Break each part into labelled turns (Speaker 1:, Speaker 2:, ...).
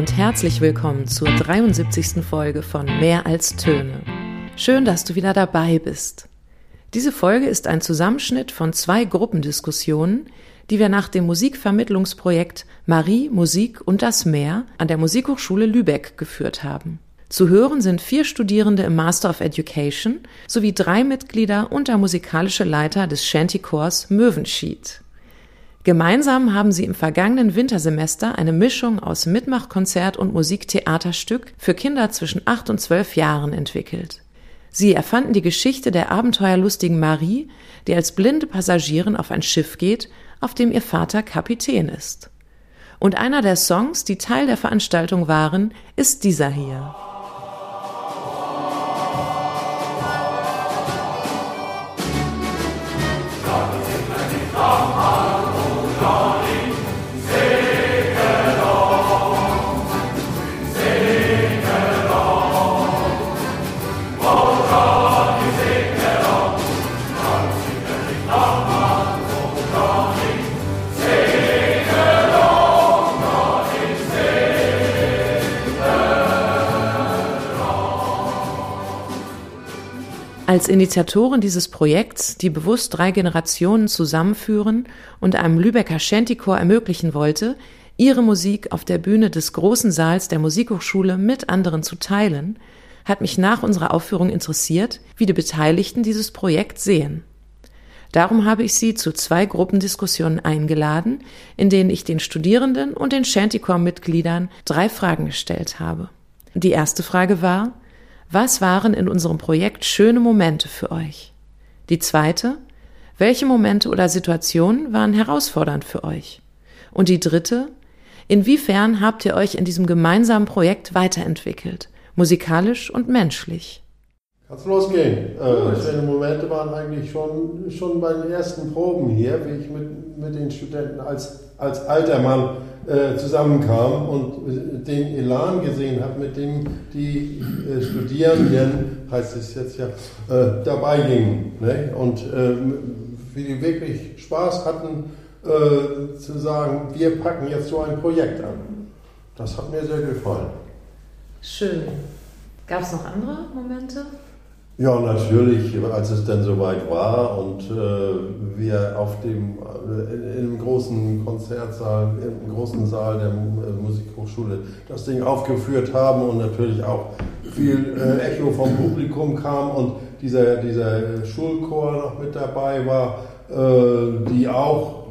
Speaker 1: und herzlich willkommen zur 73. Folge von Mehr als Töne. Schön, dass du wieder dabei bist. Diese Folge ist ein Zusammenschnitt von zwei Gruppendiskussionen, die wir nach dem Musikvermittlungsprojekt Marie, Musik und das Meer an der Musikhochschule Lübeck geführt haben. Zu hören sind vier Studierende im Master of Education sowie drei Mitglieder und der musikalische Leiter des Shantychors Möwenschied. Gemeinsam haben sie im vergangenen Wintersemester eine Mischung aus Mitmachkonzert und Musiktheaterstück für Kinder zwischen acht und zwölf Jahren entwickelt. Sie erfanden die Geschichte der abenteuerlustigen Marie, die als blinde Passagierin auf ein Schiff geht, auf dem ihr Vater Kapitän ist. Und einer der Songs, die Teil der Veranstaltung waren, ist dieser hier. Als Initiatoren dieses Projekts, die bewusst drei Generationen zusammenführen und einem Lübecker Shantychor ermöglichen wollte, ihre Musik auf der Bühne des großen Saals der Musikhochschule mit anderen zu teilen, hat mich nach unserer Aufführung interessiert, wie die Beteiligten dieses Projekt sehen. Darum habe ich sie zu zwei Gruppendiskussionen eingeladen, in denen ich den Studierenden und den Shantychor-Mitgliedern drei Fragen gestellt habe. Die erste Frage war, was waren in unserem Projekt schöne Momente für euch? Die zweite, welche Momente oder Situationen waren herausfordernd für euch? Und die dritte, inwiefern habt ihr euch in diesem gemeinsamen Projekt weiterentwickelt, musikalisch und menschlich?
Speaker 2: Kann's losgehen. Äh, schöne Momente waren eigentlich schon, schon bei den ersten Proben hier, wie ich mit, mit den Studenten als, als alter Mann äh, zusammenkam und den Elan gesehen habe, mit dem die äh, Studierenden, heißt es jetzt ja, äh, dabei gingen. Ne? Und äh, wie die wirklich Spaß hatten, äh, zu sagen, wir packen jetzt so ein Projekt an. Das hat mir sehr gefallen.
Speaker 1: Schön. Gab es noch andere Momente?
Speaker 2: Ja, natürlich, als es dann soweit war und äh, wir auf dem, äh, in, im großen Konzertsaal, im großen Saal der äh, Musikhochschule das Ding aufgeführt haben und natürlich auch viel äh, Echo vom Publikum kam und dieser, dieser Schulchor noch mit dabei war, äh, die auch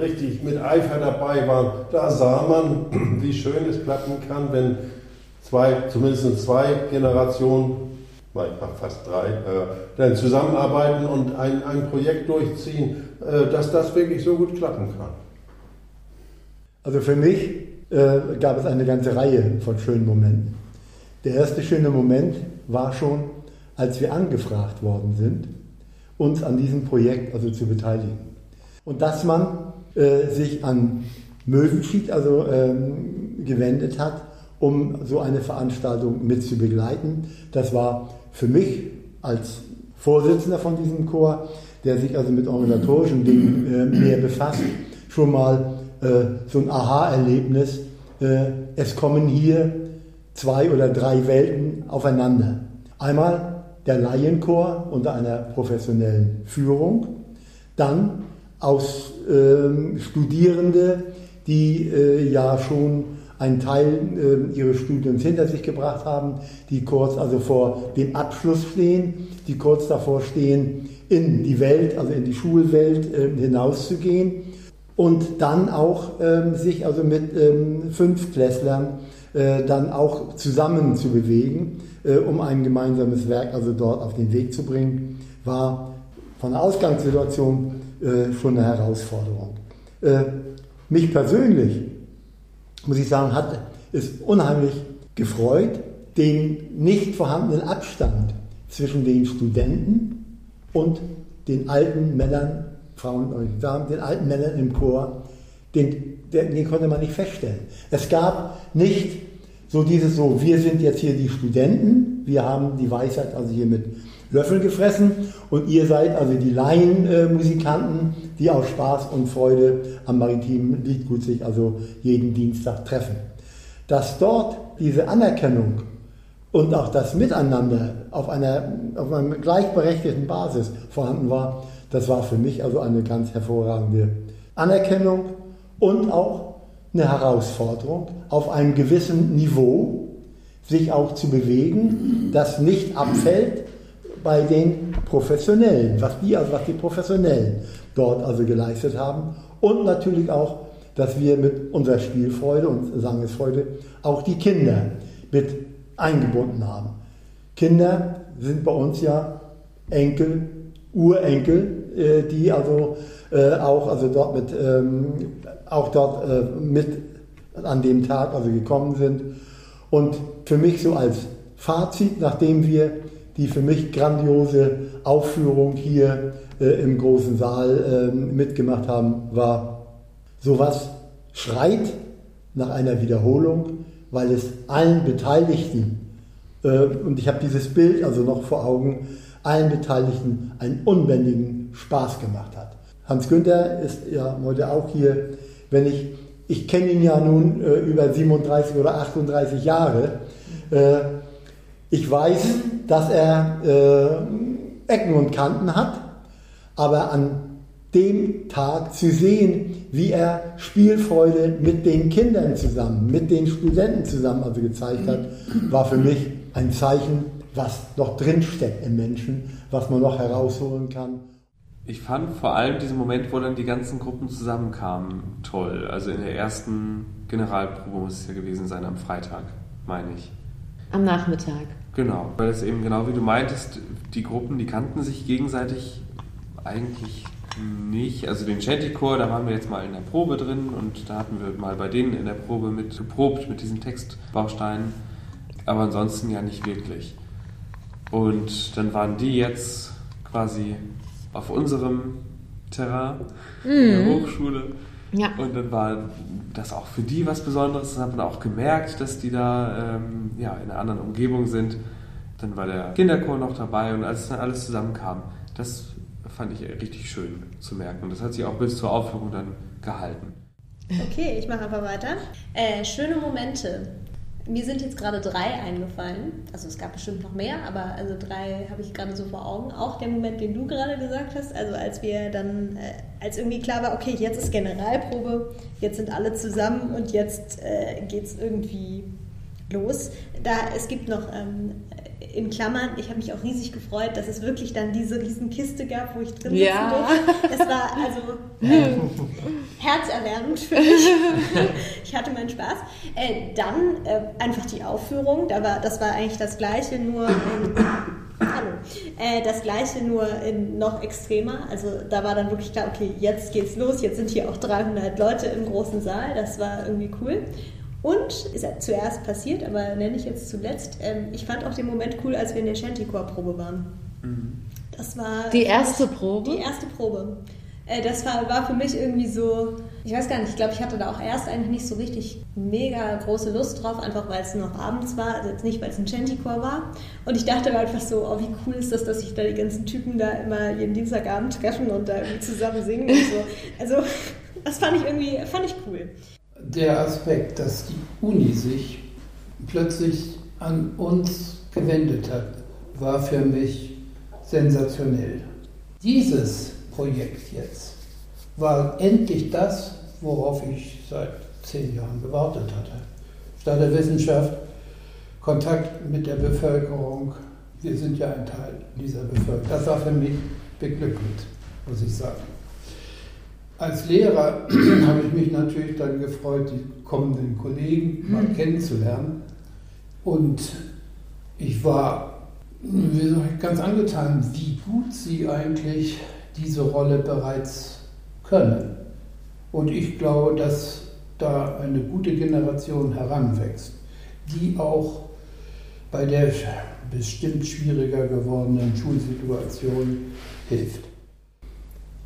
Speaker 2: richtig mit Eifer dabei waren. Da sah man, wie schön es klappen kann, wenn zwei, zumindest zwei Generationen fast drei, äh, dann zusammenarbeiten und ein, ein Projekt durchziehen, äh, dass das wirklich so gut klappen kann.
Speaker 3: Also für mich äh, gab es eine ganze Reihe von schönen Momenten. Der erste schöne Moment war schon, als wir angefragt worden sind, uns an diesem Projekt also zu beteiligen. Und dass man äh, sich an Möwenschied also ähm, gewendet hat, um so eine Veranstaltung mit zu begleiten. Das war für mich als Vorsitzender von diesem Chor, der sich also mit organisatorischen Dingen äh, mehr befasst, schon mal äh, so ein Aha-Erlebnis. Äh, es kommen hier zwei oder drei Welten aufeinander. Einmal der Laienchor unter einer professionellen Führung, dann aus ähm, Studierende, die äh, ja schon einen Teil äh, ihres Studiums hinter sich gebracht haben, die kurz also vor dem Abschluss stehen, die kurz davor stehen, in die Welt, also in die Schulwelt äh, hinauszugehen und dann auch äh, sich also mit ähm, Fünftklässlern äh, dann auch zusammen zu bewegen, äh, um ein gemeinsames Werk also dort auf den Weg zu bringen, war von der Ausgangssituation äh, schon eine Herausforderung. Mich persönlich muss ich sagen, hat es unheimlich gefreut, den nicht vorhandenen Abstand zwischen den Studenten und den alten Männern, Frauen und Damen, den alten Männern im Chor, den, den, den konnte man nicht feststellen. Es gab nicht so dieses so, wir sind jetzt hier die Studenten, wir haben die Weisheit also hier mit Löffel gefressen und ihr seid also die Laienmusikanten, die aus Spaß und Freude am maritimen Liedgut sich also jeden Dienstag treffen. dass dort diese Anerkennung und auch das Miteinander auf einer, auf einer gleichberechtigten Basis vorhanden war, das war für mich also eine ganz hervorragende Anerkennung und auch eine Herausforderung, auf einem gewissen Niveau sich auch zu bewegen, das nicht abfällt bei den Professionellen, was die, also was die Professionellen dort also geleistet haben und natürlich auch, dass wir mit unserer Spielfreude und Sangesfreude auch die Kinder mit eingebunden haben. Kinder sind bei uns ja Enkel, Urenkel, äh, die also äh, auch also dort mit ähm, auch dort äh, mit an dem Tag also gekommen sind und für mich so als Fazit, nachdem wir die für mich grandiose Aufführung hier äh, im großen Saal äh, mitgemacht haben, war sowas schreit nach einer Wiederholung, weil es allen Beteiligten, äh, und ich habe dieses Bild also noch vor Augen, allen Beteiligten einen unbändigen Spaß gemacht hat. Hans Günther ist ja heute auch hier. Wenn ich, ich kenne ihn ja nun äh, über 37 oder 38 Jahre. Ich weiß, dass er äh, Ecken und Kanten hat, aber an dem Tag zu sehen, wie er Spielfreude mit den Kindern zusammen, mit den Studenten zusammen also gezeigt hat, war für mich ein Zeichen, was noch drinsteckt im Menschen, was man noch herausholen kann.
Speaker 4: Ich fand vor allem diesen Moment, wo dann die ganzen Gruppen zusammenkamen, toll. Also in der ersten Generalprobe muss es ja gewesen sein, am Freitag, meine ich.
Speaker 1: Am Nachmittag.
Speaker 4: Genau, weil es eben genau wie du meintest, die Gruppen, die kannten sich gegenseitig eigentlich nicht. Also den Chanty-Chor, da waren wir jetzt mal in der Probe drin und da hatten wir mal bei denen in der Probe mit geprobt mit diesen Textbausteinen, aber ansonsten ja nicht wirklich. Und dann waren die jetzt quasi auf unserem Terrain mhm. in der mhm. Hochschule. Ja. Und dann war das auch für die was Besonderes. Das hat man auch gemerkt, dass die da ähm, ja, in einer anderen Umgebung sind. Dann war der Kinderchor noch dabei und als dann alles zusammenkam, das fand ich richtig schön zu merken. Und das hat sich auch bis zur Aufführung dann gehalten.
Speaker 5: Okay, ich mache einfach weiter. Äh, schöne Momente. Mir sind jetzt gerade drei eingefallen. Also es gab bestimmt noch mehr, aber also drei habe ich gerade so vor Augen. Auch der Moment, den du gerade gesagt hast, also als wir dann, äh, als irgendwie klar war, okay, jetzt ist Generalprobe, jetzt sind alle zusammen und jetzt äh, geht es irgendwie los. Da es gibt noch ähm, in Klammern, ich habe mich auch riesig gefreut, dass es wirklich dann diese riesen Kiste gab, wo ich drin sitzen ja. durfte. Es war also herzerwärmend für mich. ich hatte meinen Spaß. Äh, dann äh, einfach die Aufführung, da war, das war eigentlich das Gleiche, nur. Äh, das gleiche nur noch extremer. Also da war dann wirklich klar, okay, jetzt geht's los, jetzt sind hier auch 300 Leute im großen Saal. Das war irgendwie cool. Und ist ja zuerst passiert, aber nenne ich jetzt zuletzt. Ähm, ich fand auch den Moment cool, als wir in der Shantycore-Probe waren. Mhm.
Speaker 1: Das war. Die erste Probe?
Speaker 5: Die erste Probe. Äh, das war, war für mich irgendwie so, ich weiß gar nicht, ich glaube, ich hatte da auch erst eigentlich nicht so richtig mega große Lust drauf, einfach weil es noch abends war, also jetzt nicht, weil es ein Shantycore war. Und ich dachte einfach so, oh, wie cool ist das, dass sich da die ganzen Typen da immer jeden Dienstagabend treffen und da irgendwie zusammen singen und so. Also, das fand ich irgendwie, fand ich cool
Speaker 6: der Aspekt, dass die Uni sich plötzlich an uns gewendet hat, war für mich sensationell. Dieses Projekt jetzt war endlich das, worauf ich seit zehn Jahren gewartet hatte. Statt der Wissenschaft, Kontakt mit der Bevölkerung. Wir sind ja ein Teil dieser Bevölkerung. Das war für mich beglückend, muss ich sagen. Als Lehrer habe ich mich natürlich dann gefreut, die kommenden Kollegen mal mhm. kennenzulernen. Und ich war ganz angetan, wie gut sie eigentlich diese Rolle bereits können. Und ich glaube, dass da eine gute Generation heranwächst, die auch bei der bestimmt schwieriger gewordenen Schulsituation hilft.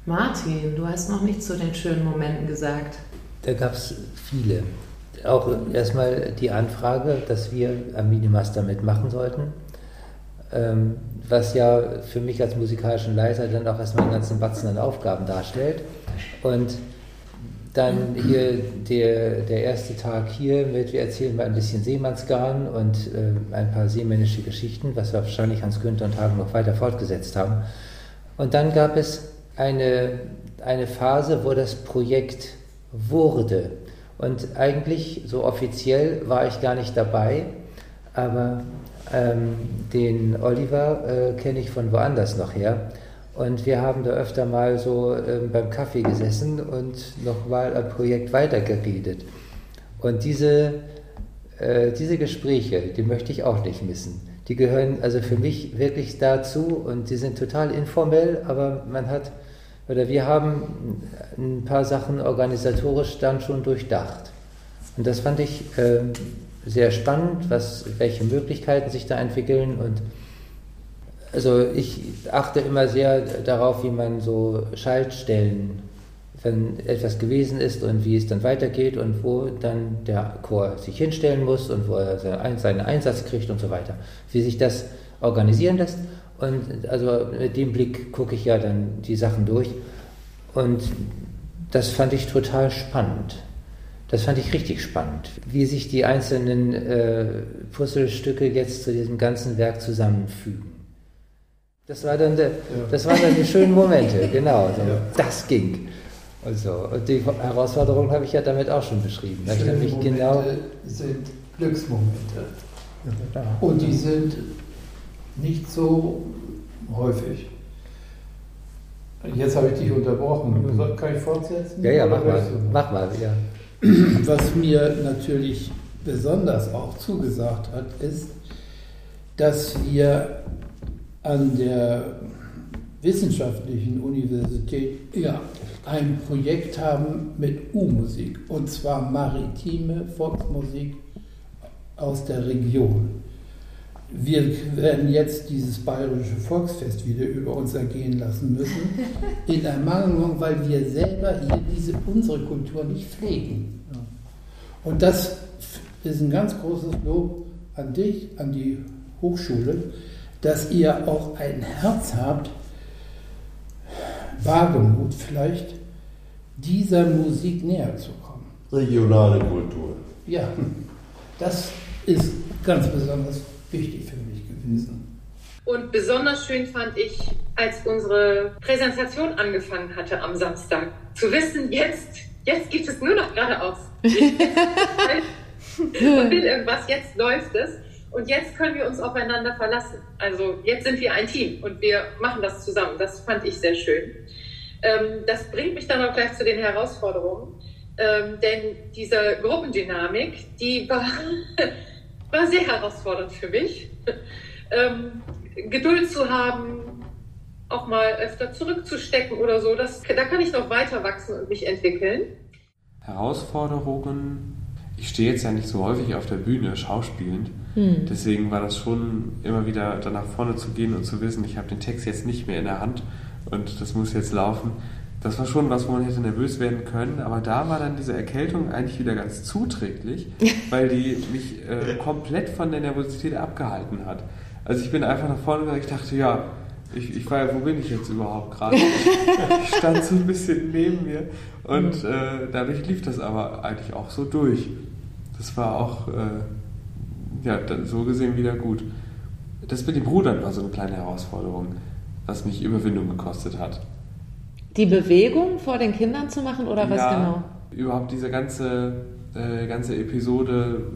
Speaker 1: Martin, du hast noch nichts zu den schönen Momenten gesagt.
Speaker 7: Da gab es viele. Auch erstmal die Anfrage, dass wir am Minimaster mitmachen sollten. Ähm, was ja für mich als musikalischen Leiter dann auch erstmal einen ganzen Batzen an Aufgaben darstellt. Und dann hier der, der erste Tag hier mit, wir erzählen mal ein bisschen Seemannsgarn und äh, ein paar seemännische Geschichten, was wir wahrscheinlich Hans Günther und Hagen noch weiter fortgesetzt haben. Und dann gab es eine, eine Phase, wo das Projekt wurde. Und eigentlich, so offiziell, war ich gar nicht dabei, aber ähm, den Oliver äh, kenne ich von woanders noch her. Und wir haben da öfter mal so ähm, beim Kaffee gesessen und nochmal am Projekt weitergeredet. Und diese, äh, diese Gespräche, die möchte ich auch nicht missen. Die gehören also für mich wirklich dazu und die sind total informell, aber man hat, oder wir haben ein paar Sachen organisatorisch dann schon durchdacht. Und das fand ich äh, sehr spannend, was, welche Möglichkeiten sich da entwickeln und also ich achte immer sehr darauf, wie man so Schaltstellen, wenn etwas gewesen ist und wie es dann weitergeht und wo dann der Chor sich hinstellen muss und wo er seinen Einsatz kriegt und so weiter. Wie sich das organisieren lässt. Und also mit dem Blick gucke ich ja dann die Sachen durch. Und das fand ich total spannend. Das fand ich richtig spannend, wie sich die einzelnen äh, Puzzlestücke jetzt zu diesem ganzen Werk zusammenfügen. Das, war dann der, ja. das waren dann die schönen Momente, genau. So. Ja. Das ging. Und, so. und die Herausforderung habe ich ja damit auch schon beschrieben.
Speaker 6: Schöne Momente genau sind Glücksmomente. Ja. Und die sind nicht so häufig. Jetzt habe ich dich unterbrochen. Kann ich fortsetzen?
Speaker 7: Ja, ja, mach mal. Mach mal, ja.
Speaker 6: Was mir natürlich besonders auch zugesagt hat, ist, dass wir an der Wissenschaftlichen Universität ja, ein Projekt haben mit U-Musik, und zwar maritime Volksmusik aus der Region. Wir werden jetzt dieses bayerische Volksfest wieder über uns ergehen lassen müssen, in Ermangelung, weil wir selber hier diese, unsere Kultur nicht pflegen. Und das ist ein ganz großes Lob an dich, an die Hochschule, dass ihr auch ein Herz habt, Wagemut vielleicht, dieser Musik näher zu kommen.
Speaker 2: Regionale Kultur.
Speaker 6: Ja, das ist ganz besonders wichtig für mich gewesen.
Speaker 8: Und besonders schön fand ich, als unsere Präsentation angefangen hatte am Samstag, zu wissen, jetzt, jetzt geht es nur noch geradeaus. und will irgendwas, jetzt läuft es. Und jetzt können wir uns aufeinander verlassen. Also jetzt sind wir ein Team und wir machen das zusammen. Das fand ich sehr schön. Ähm, das bringt mich dann auch gleich zu den Herausforderungen. Ähm, denn diese Gruppendynamik, die war, war sehr herausfordernd für mich. Ähm, Geduld zu haben, auch mal öfter zurückzustecken oder so, das, da kann ich noch weiter wachsen und mich entwickeln.
Speaker 4: Herausforderungen ich stehe jetzt ja nicht so häufig auf der Bühne schauspielend. Hm. Deswegen war das schon immer wieder da nach vorne zu gehen und zu wissen, ich habe den Text jetzt nicht mehr in der Hand und das muss jetzt laufen. Das war schon was, wo man hätte nervös werden können, aber da war dann diese Erkältung eigentlich wieder ganz zuträglich, weil die mich äh, komplett von der Nervosität abgehalten hat. Also ich bin einfach nach vorne gegangen, ich dachte, ja, ich, ich war ja, wo bin ich jetzt überhaupt gerade? ich stand so ein bisschen neben mir und äh, dadurch lief das aber eigentlich auch so durch. Das war auch, äh, ja, so gesehen wieder gut. Das mit dem Rudern war so eine kleine Herausforderung, was mich Überwindung gekostet hat.
Speaker 1: Die Bewegung vor den Kindern zu machen oder was ja, genau?
Speaker 4: Überhaupt diese ganze, äh, ganze Episode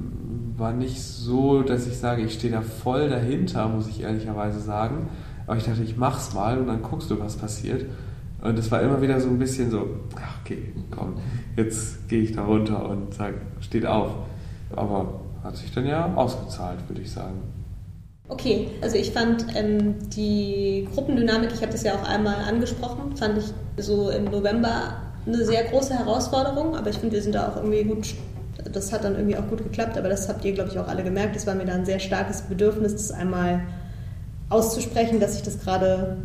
Speaker 4: war nicht so, dass ich sage, ich stehe da voll dahinter, muss ich ehrlicherweise sagen. Aber ich dachte, ich mach's mal und dann guckst du, was passiert. Und es war immer wieder so ein bisschen so, ach, okay, komm, jetzt gehe ich da runter und sage, steht auf. Aber hat sich dann ja ausgezahlt, würde ich sagen.
Speaker 5: Okay, also ich fand ähm, die Gruppendynamik, ich habe das ja auch einmal angesprochen, fand ich so im November eine sehr große Herausforderung, aber ich finde, wir sind da auch irgendwie gut, das hat dann irgendwie auch gut geklappt, aber das habt ihr, glaube ich, auch alle gemerkt, es war mir da ein sehr starkes Bedürfnis, das einmal auszusprechen, dass ich das gerade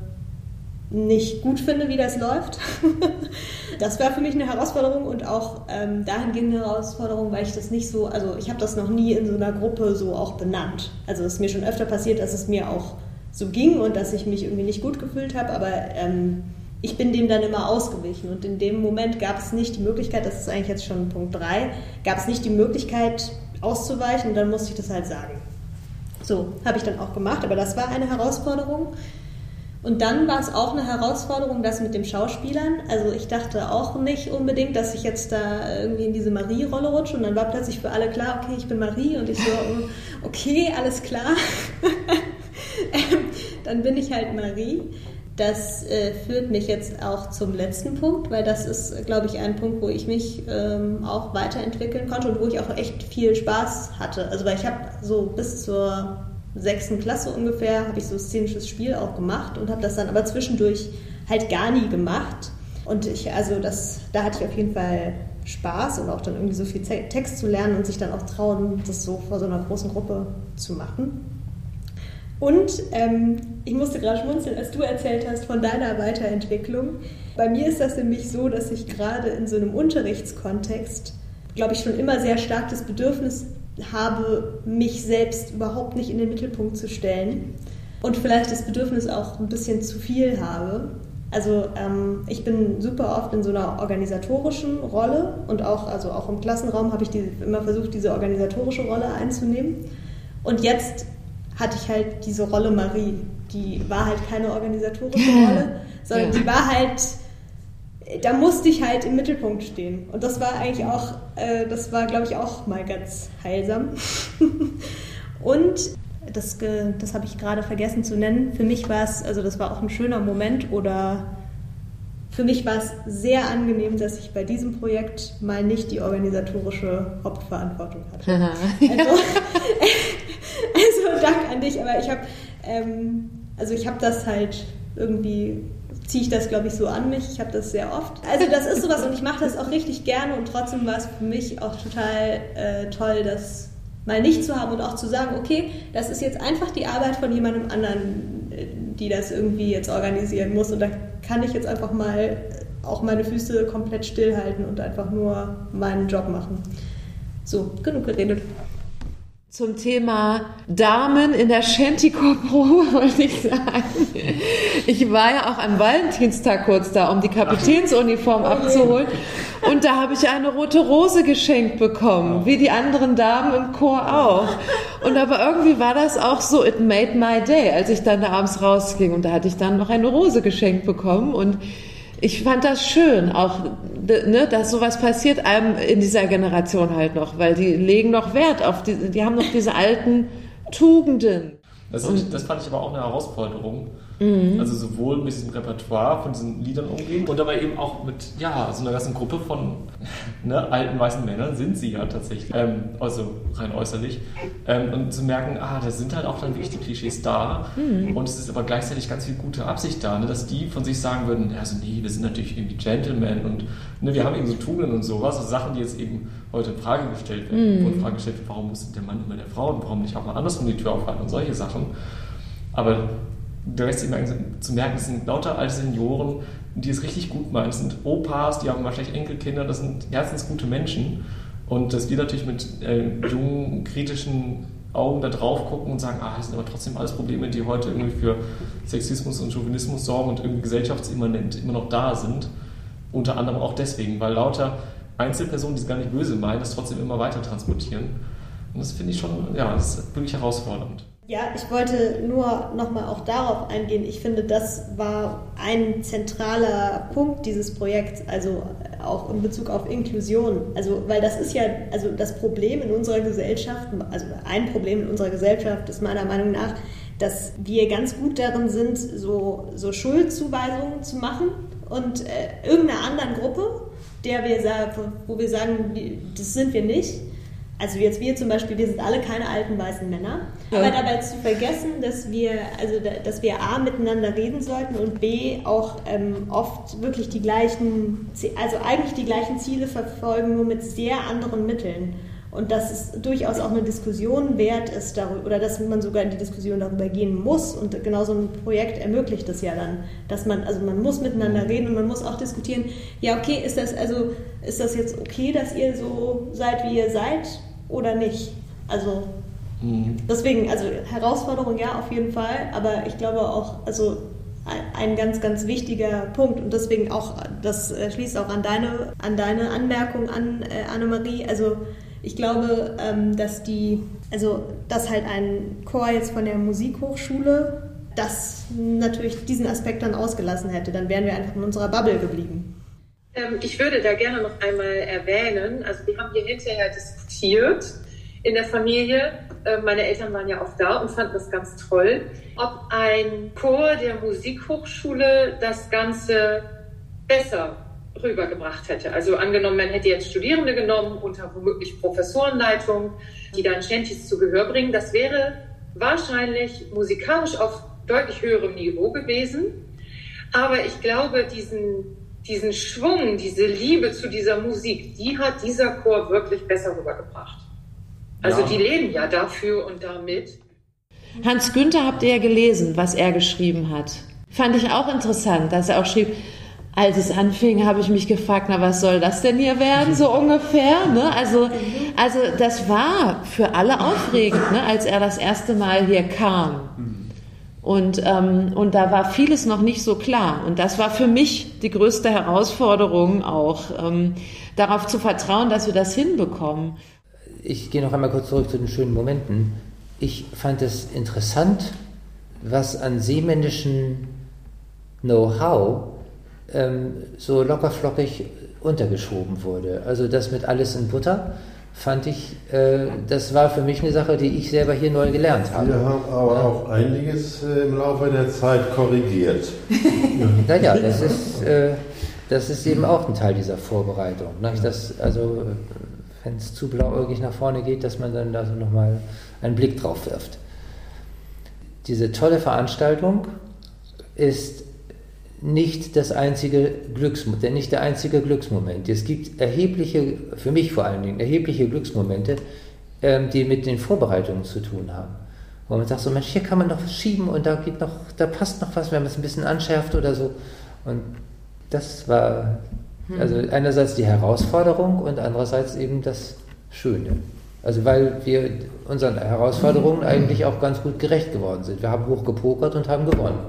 Speaker 5: nicht gut finde, wie das läuft. das war für mich eine Herausforderung und auch ähm, dahingehend eine Herausforderung, weil ich das nicht so, also ich habe das noch nie in so einer Gruppe so auch benannt. Also es ist mir schon öfter passiert, dass es mir auch so ging und dass ich mich irgendwie nicht gut gefühlt habe, aber ähm, ich bin dem dann immer ausgewichen. Und in dem Moment gab es nicht die Möglichkeit, das ist eigentlich jetzt schon Punkt 3, gab es nicht die Möglichkeit auszuweichen und dann musste ich das halt sagen. So, habe ich dann auch gemacht, aber das war eine Herausforderung. Und dann war es auch eine Herausforderung, das mit den Schauspielern. Also ich dachte auch nicht unbedingt, dass ich jetzt da irgendwie in diese Marie-Rolle rutsche. Und dann war plötzlich für alle klar, okay, ich bin Marie. Und ich so, okay, alles klar. dann bin ich halt Marie. Das äh, führt mich jetzt auch zum letzten Punkt, weil das ist, glaube ich, ein Punkt, wo ich mich ähm, auch weiterentwickeln konnte und wo ich auch echt viel Spaß hatte. Also weil ich habe so bis zur sechsten Klasse ungefähr, habe ich so szenisches Spiel auch gemacht und habe das dann aber zwischendurch halt gar nie gemacht. Und ich, also das, da hatte ich auf jeden Fall Spaß und auch dann irgendwie so viel Text zu lernen und sich dann auch trauen, das so vor so einer großen Gruppe zu machen. Und ähm, ich musste gerade schmunzeln, als du erzählt hast von deiner Weiterentwicklung. Bei mir ist das nämlich so, dass ich gerade in so einem Unterrichtskontext, glaube ich, schon immer sehr stark das Bedürfnis habe, mich selbst überhaupt nicht in den Mittelpunkt zu stellen und vielleicht das Bedürfnis auch ein bisschen zu viel habe. Also ähm, ich bin super oft in so einer organisatorischen Rolle und auch, also auch im Klassenraum habe ich die, immer versucht, diese organisatorische Rolle einzunehmen. Und jetzt hatte ich halt diese Rolle Marie. Die war halt keine organisatorische Rolle, sondern ja. die war halt da musste ich halt im Mittelpunkt stehen. Und das war eigentlich auch, äh, das war, glaube ich, auch mal ganz heilsam. und das, das habe ich gerade vergessen zu nennen. Für mich war es, also das war auch ein schöner Moment oder für mich war es sehr angenehm, dass ich bei diesem Projekt mal nicht die organisatorische Hauptverantwortung hatte. also, also Dank an dich, aber ich habe ähm, also ich habe das halt irgendwie ziehe ich das, glaube ich, so an mich. Ich habe das sehr oft. Also das ist sowas und ich mache das auch richtig gerne und trotzdem war es für mich auch total äh, toll, das mal nicht zu haben und auch zu sagen, okay, das ist jetzt einfach die Arbeit von jemandem anderen, äh, die das irgendwie jetzt organisieren muss und da kann ich jetzt einfach mal auch meine Füße komplett stillhalten und einfach nur meinen Job machen. So, genug geredet.
Speaker 9: Zum Thema Damen in der Shantycore-Probe wollte ich sagen. Ich war ja auch am Valentinstag kurz da, um die Kapitänsuniform abzuholen. Und da habe ich eine rote Rose geschenkt bekommen, wie die anderen Damen im Chor auch. Und aber irgendwie war das auch so, it made my day, als ich dann da abends rausging. Und da hatte ich dann noch eine Rose geschenkt bekommen. Und ich fand das schön, auch, ne, dass sowas passiert einem in dieser Generation halt noch, weil die legen noch Wert auf die, die haben noch diese alten Tugenden.
Speaker 10: Das, das fand ich aber auch eine Herausforderung, Mhm. Also sowohl mit diesem Repertoire von diesen Liedern umgehen und aber eben auch mit ja, so einer ganzen Gruppe von ne, alten weißen Männern sind sie ja tatsächlich, ähm, also rein äußerlich. Ähm, und zu merken, ah, da sind halt auch dann wirklich die Klischees da mhm. und es ist aber gleichzeitig ganz viel gute Absicht da, ne, dass die von sich sagen würden, also nee, wir sind natürlich irgendwie Gentlemen und ne, wir haben eben so Tugenden und sowas, also Sachen, die jetzt eben heute in Frage gestellt werden. Mhm. Und Frage gestellt wird, warum muss der Mann immer der Frau und warum nicht auch mal andersrum die Tür aufhalten und solche Sachen. Aber der Rest zu merken, es sind lauter alte Senioren, die es richtig gut meinen. Es sind Opas, die haben wahrscheinlich Enkelkinder, das sind herzensgute Menschen. Und dass wir natürlich mit äh, jungen, kritischen Augen da drauf gucken und sagen, ah, das sind aber trotzdem alles Probleme, die heute irgendwie für Sexismus und Chauvinismus sorgen und irgendwie gesellschaftsimmanent immer noch da sind. Unter anderem auch deswegen, weil lauter Einzelpersonen, die es gar nicht böse meinen, das trotzdem immer weiter transportieren. Und das finde ich schon, ja, das ist wirklich herausfordernd.
Speaker 5: Ja, ich wollte nur nochmal auch darauf eingehen. Ich finde, das war ein zentraler Punkt dieses Projekts, also auch in Bezug auf Inklusion. Also, weil das ist ja, also das Problem in unserer Gesellschaft, also ein Problem in unserer Gesellschaft ist meiner Meinung nach, dass wir ganz gut darin sind, so, so Schuldzuweisungen zu machen und äh, irgendeiner anderen Gruppe, der wir, wo wir sagen, das sind wir nicht also jetzt wir zum Beispiel, wir sind alle keine alten weißen Männer, ja. aber dabei zu vergessen, dass wir, also dass wir A miteinander reden sollten und B auch ähm, oft wirklich die gleichen, also eigentlich die gleichen Ziele verfolgen, nur mit sehr anderen Mitteln. Und dass es durchaus auch eine Diskussion wert ist darüber, oder dass man sogar in die Diskussion darüber gehen muss. Und genau so ein Projekt ermöglicht das ja dann, dass man, also man muss miteinander reden und man muss auch diskutieren, ja, okay, ist das, also, ist das jetzt okay, dass ihr so seid, wie ihr seid? Oder nicht. Also mhm. deswegen, also Herausforderung ja auf jeden Fall, aber ich glaube auch, also ein ganz, ganz wichtiger Punkt und deswegen auch, das äh, schließt auch an deine, an deine Anmerkung an, äh, Annemarie. Also ich glaube, ähm, dass die, also dass halt ein Chor jetzt von der Musikhochschule das natürlich diesen Aspekt dann ausgelassen hätte, dann wären wir einfach in unserer Bubble geblieben.
Speaker 8: Ähm, ich würde da gerne noch einmal erwähnen, also wir haben hier hinterher diskutiert in der Familie. Äh, meine Eltern waren ja auch da und fanden das ganz toll, ob ein Chor der Musikhochschule das Ganze besser rübergebracht hätte. Also angenommen, man hätte jetzt Studierende genommen unter womöglich Professorenleitung, die dann Shanties zu Gehör bringen. Das wäre wahrscheinlich musikalisch auf deutlich höherem Niveau gewesen. Aber ich glaube, diesen, diesen Schwung, diese Liebe zu dieser Musik, die hat dieser Chor wirklich besser rübergebracht. Also ja. die leben ja dafür und damit.
Speaker 1: Hans Günther habt ihr ja gelesen, was er geschrieben hat. Fand ich auch interessant, dass er auch schrieb, als es anfing, habe ich mich gefragt, na, was soll das denn hier werden, so ungefähr, ne? Also, also, das war für alle aufregend, ne, als er das erste Mal hier kam. Und, ähm, und da war vieles noch nicht so klar. Und das war für mich die größte Herausforderung auch, ähm, darauf zu vertrauen, dass wir das hinbekommen.
Speaker 7: Ich gehe noch einmal kurz zurück zu den schönen Momenten. Ich fand es interessant, was an seemännischen Know-how ähm, so lockerflockig untergeschoben wurde. Also das mit alles in Butter fand ich, äh, das war für mich eine Sache, die ich selber hier neu gelernt habe.
Speaker 2: Wir haben aber ja. auch einiges äh, im Laufe der Zeit korrigiert.
Speaker 7: naja, das ist, äh, das ist eben auch ein Teil dieser Vorbereitung. Ne? Das, also, wenn es zu blauäugig nach vorne geht, dass man dann da so nochmal einen Blick drauf wirft. Diese tolle Veranstaltung ist nicht das einzige Glücksmoment, nicht der einzige Glücksmoment. Es gibt erhebliche, für mich vor allen Dingen, erhebliche Glücksmomente, ähm, die mit den Vorbereitungen zu tun haben. Wo man sagt so, Mensch, hier kann man noch was schieben und da geht noch, da passt noch was, wenn man es ein bisschen anschärft oder so. Und das war hm. also einerseits die Herausforderung und andererseits eben das Schöne. Also weil wir unseren Herausforderungen eigentlich auch ganz gut gerecht geworden sind. Wir haben hoch gepokert und haben gewonnen.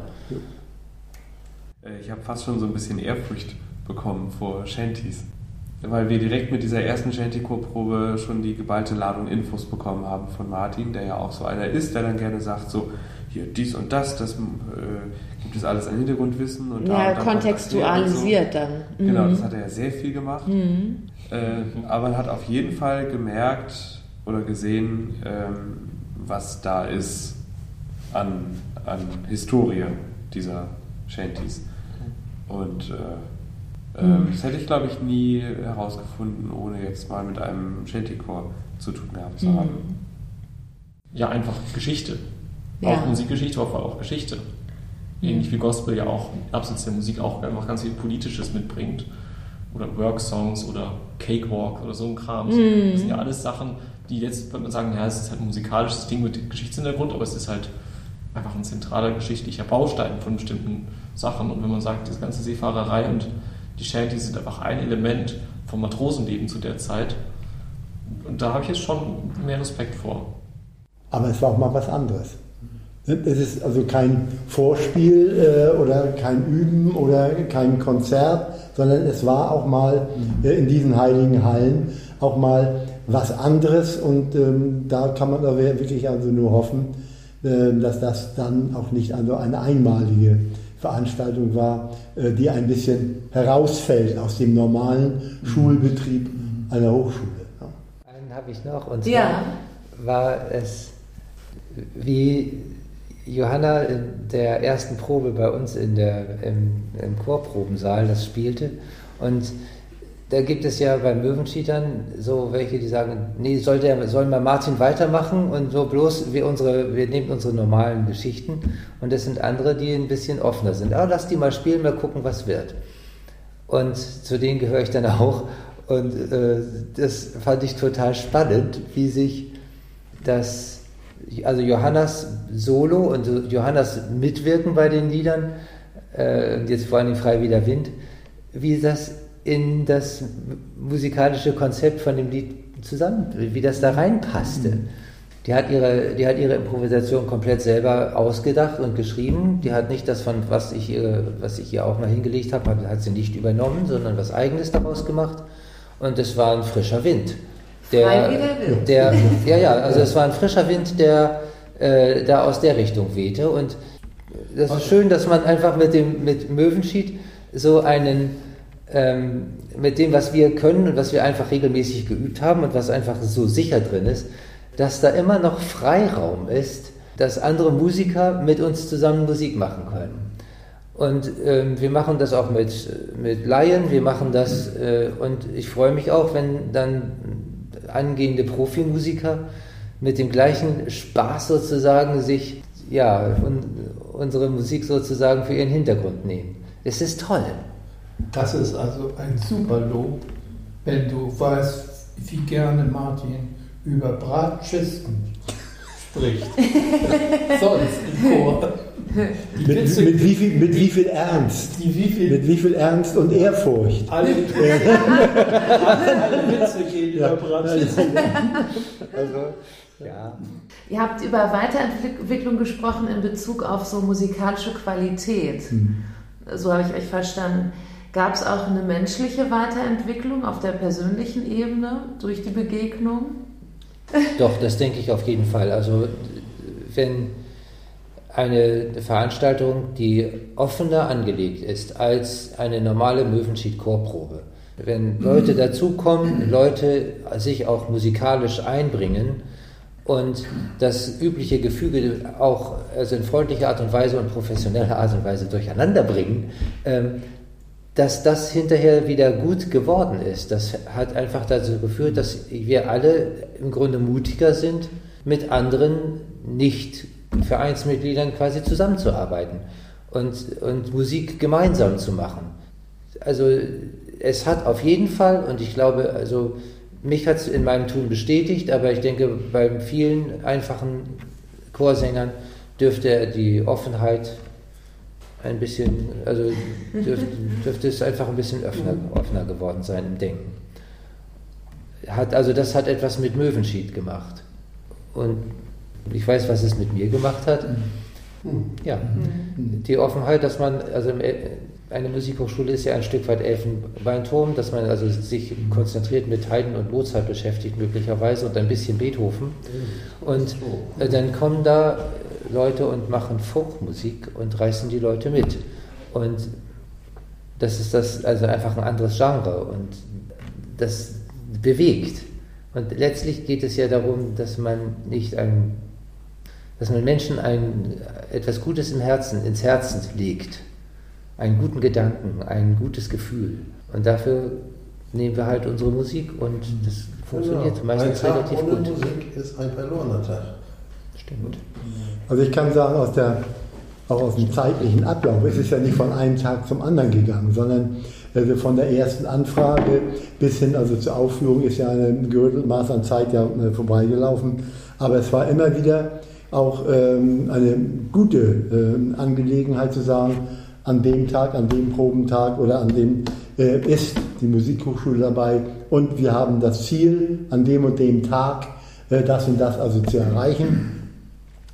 Speaker 4: Äh, ich habe fast schon so ein bisschen Ehrfurcht bekommen vor Shanties. Weil wir direkt mit dieser ersten Shantycore-Probe schon die geballte Ladung Infos bekommen haben von Martin, der ja auch so einer ist, der dann gerne sagt, so, hier dies und das, das äh, gibt es alles an Hintergrundwissen und
Speaker 1: ja, da, und kontextualisiert so. dann.
Speaker 4: Mhm. Genau, das hat er ja sehr viel gemacht. Mhm. Äh, aber man hat auf jeden Fall gemerkt oder gesehen, ähm, was da ist an, an Historie dieser Shanties. Und äh, mhm. das hätte ich, glaube ich, nie herausgefunden, ohne jetzt mal mit einem Shantycore zu tun gehabt zu mhm. haben.
Speaker 10: Ja, einfach Geschichte. Ja. Auch Musikgeschichte, aber auch Geschichte. Ähnlich wie Gospel ja auch abseits der Musik auch einfach ganz viel Politisches mitbringt. Oder Worksongs oder Cakewalk oder so ein Kram. Mhm. Das sind ja alles Sachen, die jetzt, wenn man sagen, ja, es ist halt ein musikalisches Ding mit Geschichtshintergrund, aber es ist halt einfach ein zentraler geschichtlicher Baustein von bestimmten Sachen. Und wenn man sagt, diese ganze Seefahrerei und die Shanties sind einfach ein Element vom Matrosenleben zu der Zeit. Und da habe ich jetzt schon mehr Respekt vor.
Speaker 3: Aber es war auch mal was anderes. Es ist also kein Vorspiel äh, oder kein Üben oder kein Konzert, sondern es war auch mal äh, in diesen heiligen Hallen auch mal was anderes und ähm, da kann man wirklich also nur hoffen, dass das dann auch nicht also eine einmalige Veranstaltung war, äh, die ein bisschen herausfällt aus dem normalen Schulbetrieb einer Hochschule.
Speaker 7: Einen habe ich noch, und zwar ja. war es, wie Johanna in der ersten Probe bei uns in der, im, im Chorprobensaal das spielte und da gibt es ja bei Möwenschiedern so welche, die sagen, nee, soll, der, soll mal Martin weitermachen und so bloß wir, unsere, wir nehmen unsere normalen Geschichten. Und es sind andere, die ein bisschen offener sind. Aber lass die mal spielen, mal gucken, was wird. Und zu denen gehöre ich dann auch. Und äh, das fand ich total spannend, wie sich das, also Johannas Solo und Johannas Mitwirken bei den Liedern, äh, jetzt vor allem Frei wie der Wind, wie das in das musikalische Konzept von dem Lied zusammen, wie das da reinpasste. Die hat, ihre, die hat ihre Improvisation komplett selber ausgedacht und geschrieben. Die hat nicht das, von was ich ihr, was ich ihr auch mal hingelegt habe, hat sie nicht übernommen, sondern was Eigenes daraus gemacht. Und es war ein frischer Wind. Der,
Speaker 1: Frei wie der Wind.
Speaker 7: Der, ja, ja, also es war ein frischer Wind, der äh, da aus der Richtung wehte. Und das ist schön, dass man einfach mit dem mit Möwenschied so einen ähm, mit dem, was wir können und was wir einfach regelmäßig geübt haben und was einfach so sicher drin ist, dass da immer noch Freiraum ist, dass andere Musiker mit uns zusammen Musik machen können. Und ähm, wir machen das auch mit, mit Laien, wir machen das äh, und ich freue mich auch, wenn dann angehende Profimusiker mit dem gleichen Spaß sozusagen sich ja, un, unsere Musik sozusagen für ihren Hintergrund nehmen. Es ist toll.
Speaker 6: Das ist also ein super Lob, wenn du weißt, wie gerne Martin über Bratschisten spricht. Sonst im Chor. Die
Speaker 3: Mit, mit, wie viel, mit wie viel Ernst?
Speaker 6: die wie viel
Speaker 3: Mit wie viel Ernst und Ehrfurcht?
Speaker 6: alle, alle, alle Witze gehen über Bratschisten.
Speaker 7: Also, ja.
Speaker 1: Ihr habt über Weiterentwicklung gesprochen in Bezug auf so musikalische Qualität. So habe ich euch verstanden. Gab es auch eine menschliche Weiterentwicklung auf der persönlichen Ebene durch die Begegnung?
Speaker 7: Doch, das denke ich auf jeden Fall. Also wenn eine Veranstaltung, die offener angelegt ist als eine normale Möwenschied-Chorprobe, wenn Leute dazukommen, Leute sich auch musikalisch einbringen und das übliche Gefüge auch also in freundlicher Art und Weise und professioneller Art und Weise durcheinander bringen, ähm, dass das hinterher wieder gut geworden ist. Das hat einfach dazu geführt, dass wir alle im Grunde mutiger sind, mit anderen nicht Vereinsmitgliedern quasi zusammenzuarbeiten und, und Musik gemeinsam zu machen. Also es hat auf jeden Fall, und ich glaube, also mich hat es in meinem Tun bestätigt, aber ich denke, bei vielen einfachen Chorsängern dürfte die Offenheit ein bisschen, also dürfte, dürfte es einfach ein bisschen offener, offener geworden sein im Denken. Hat, also das hat etwas mit Möwenschied gemacht. Und ich weiß, was es mit mir gemacht hat. Ja, die Offenheit, dass man, also eine Musikhochschule ist ja ein Stück weit Elfenbeinturm, dass man also sich konzentriert mit Haydn und Mozart beschäftigt möglicherweise und ein bisschen Beethoven. Und äh, dann kommen da Leute und machen Folkmusik und reißen die Leute mit. Und das ist das, also einfach ein anderes Genre und das bewegt. Und letztlich geht es ja darum, dass man nicht ein, dass man Menschen ein, etwas Gutes im Herzen, ins Herzen legt. Einen guten Gedanken, ein gutes Gefühl. Und dafür nehmen wir halt unsere Musik und das funktioniert
Speaker 2: Genau.
Speaker 7: meistens
Speaker 2: ein Tag
Speaker 7: relativ
Speaker 2: ohne
Speaker 7: gut.
Speaker 2: Musik ist ein verlorener Tag.
Speaker 7: Stimmt.
Speaker 3: Also ich kann sagen, aus der, auch aus dem zeitlichen Ablauf ist es ja nicht von einem Tag zum anderen gegangen, sondern also von der ersten Anfrage bis hin also zur Aufführung ist ja ein gerüttelt Maß an Zeit ja äh, vorbeigelaufen. Aber es war immer wieder auch ähm, eine gute ähm, Angelegenheit zu sagen, an dem Tag, an dem Probentag oder an dem äh, ist die Musikhochschule dabei und wir haben das Ziel, an dem und dem Tag äh, das und das also zu erreichen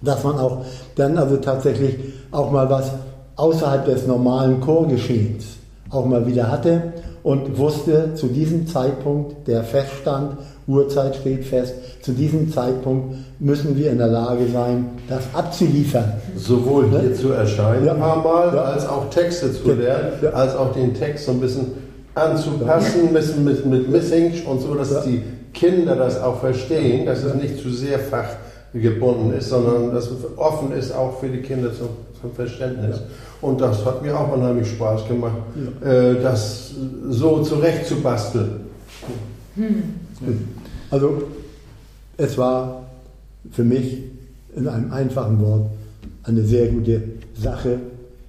Speaker 3: dass man auch dann also tatsächlich auch mal was außerhalb des normalen Chorgeschehens auch mal wieder hatte und wusste zu diesem Zeitpunkt, der feststand, Uhrzeit steht fest, zu diesem Zeitpunkt müssen wir in der Lage sein, das abzuliefern.
Speaker 2: Sowohl hier zu erscheinen
Speaker 3: Ja.
Speaker 2: ein paar Mal,
Speaker 3: Ja.
Speaker 2: als auch Texte zu lernen,
Speaker 3: Ja.
Speaker 2: als auch den Text so ein bisschen anzupassen, ein bisschen mit, mit Missing und so, dass die Kinder das auch verstehen, dass es nicht zu sehr fachgebunden ist, sondern dass es offen ist auch für die Kinder zum, zum Verständnis. Und das hat mir auch unheimlich Spaß gemacht, äh, das so zurechtzubasteln.
Speaker 3: Also es war für mich in einem einfachen Wort eine sehr gute Sache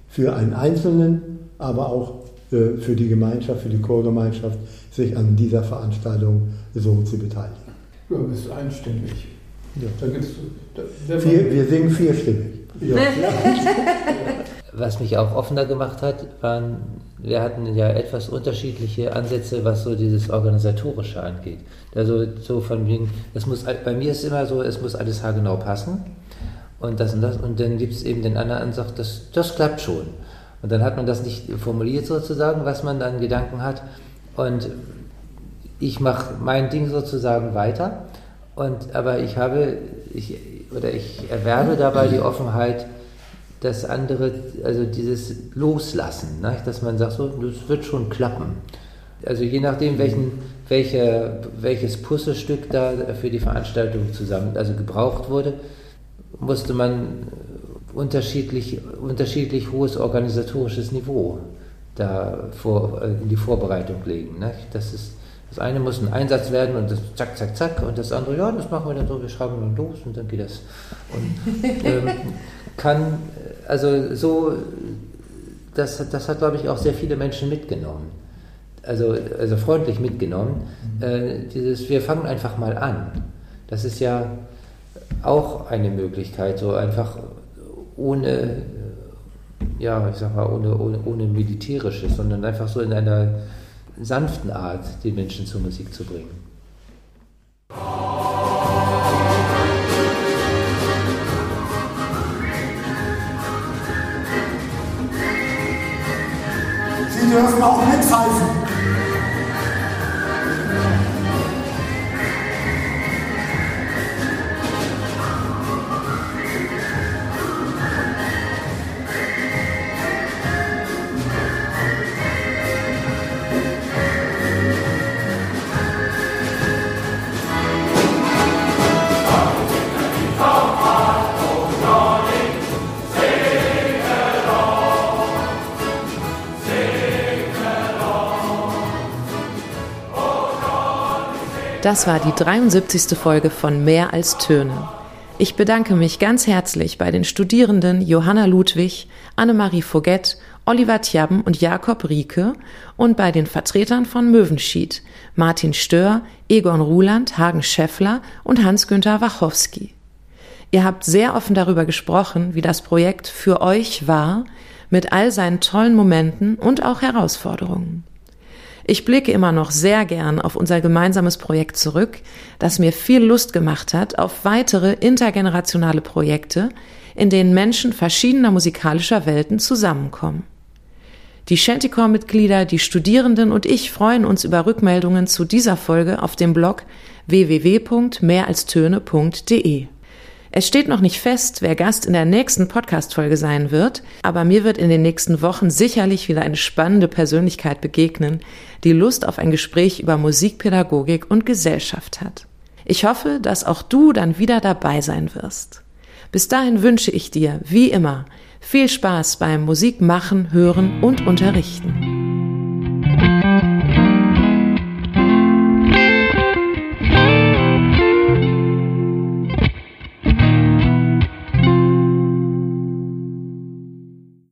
Speaker 3: für einen Einzelnen, aber auch äh, für die Gemeinschaft, für die Chorgemeinschaft, sich an dieser Veranstaltung so zu beteiligen.
Speaker 6: Du bist einstimmig.
Speaker 3: Ja.
Speaker 6: Da gibt's, da,
Speaker 3: Vier, wir singen vierstimmig.
Speaker 2: Ja.
Speaker 7: was mich auch offener gemacht hat, waren, wir hatten ja etwas unterschiedliche Ansätze, was so dieses Organisatorische angeht. Also so von wegen, es muss, bei mir ist immer so, es muss alles haargenau passen und das und das und dann gibt es eben den anderen Ansatz, das, das klappt schon. Und dann hat man das nicht formuliert sozusagen, was man dann Gedanken hat und ich mache mein Ding sozusagen weiter und aber ich habe, ich, oder ich erwerbe dabei die Offenheit, das andere, also dieses Loslassen, ne? dass man sagt, so, das wird schon klappen. Also je nachdem, welchen, welche, welches Puzzlestück da für die Veranstaltung zusammen, also gebraucht wurde, musste man unterschiedlich, unterschiedlich hohes organisatorisches Niveau da vor, in die Vorbereitung legen. Ne? Das ist das eine muss ein Einsatz werden und das zack, zack, zack und das andere, ja, das machen wir dann so, wir schreiben dann los und dann geht das. Und ähm, kann, also so, das, das hat, glaube ich, auch sehr viele Menschen mitgenommen. Also, also freundlich mitgenommen. Mhm. Äh, dieses, wir fangen einfach mal an. Das ist ja auch eine Möglichkeit, so einfach ohne, ja, ich sag mal, ohne, ohne, ohne militärisches, sondern einfach so in einer sanften Art die Menschen zur Musik zu bringen.
Speaker 11: Sie dürfen auch mitpfeifen.
Speaker 1: Das war die 73. Folge von Mehr als Töne. Ich bedanke mich ganz herzlich bei den Studierenden Johanna Ludwig, Annemarie Foget, Oliver Tjabben und Jakob Rieke und bei den Vertretern von Möwenschied, Martin Stör, Egon Ruland, Hagen Scheffler und Hans-Günther Wachowski. Ihr habt sehr offen darüber gesprochen, wie das Projekt für euch war, mit all seinen tollen Momenten und auch Herausforderungen. Ich blicke immer noch sehr gern auf unser gemeinsames Projekt zurück, das mir viel Lust gemacht hat auf weitere intergenerationale Projekte, in denen Menschen verschiedener musikalischer Welten zusammenkommen. Die Shantycore-Mitglieder, die Studierenden und ich freuen uns über Rückmeldungen zu dieser Folge auf dem Blog www.mehralstöne.de. Es steht noch nicht fest, wer Gast in der nächsten Podcast-Folge sein wird, aber mir wird in den nächsten Wochen sicherlich wieder eine spannende Persönlichkeit begegnen, die Lust auf ein Gespräch über Musikpädagogik und Gesellschaft hat. Ich hoffe, dass auch du dann wieder dabei sein wirst. Bis dahin wünsche ich dir, wie immer, viel Spaß beim Musik machen, hören und unterrichten.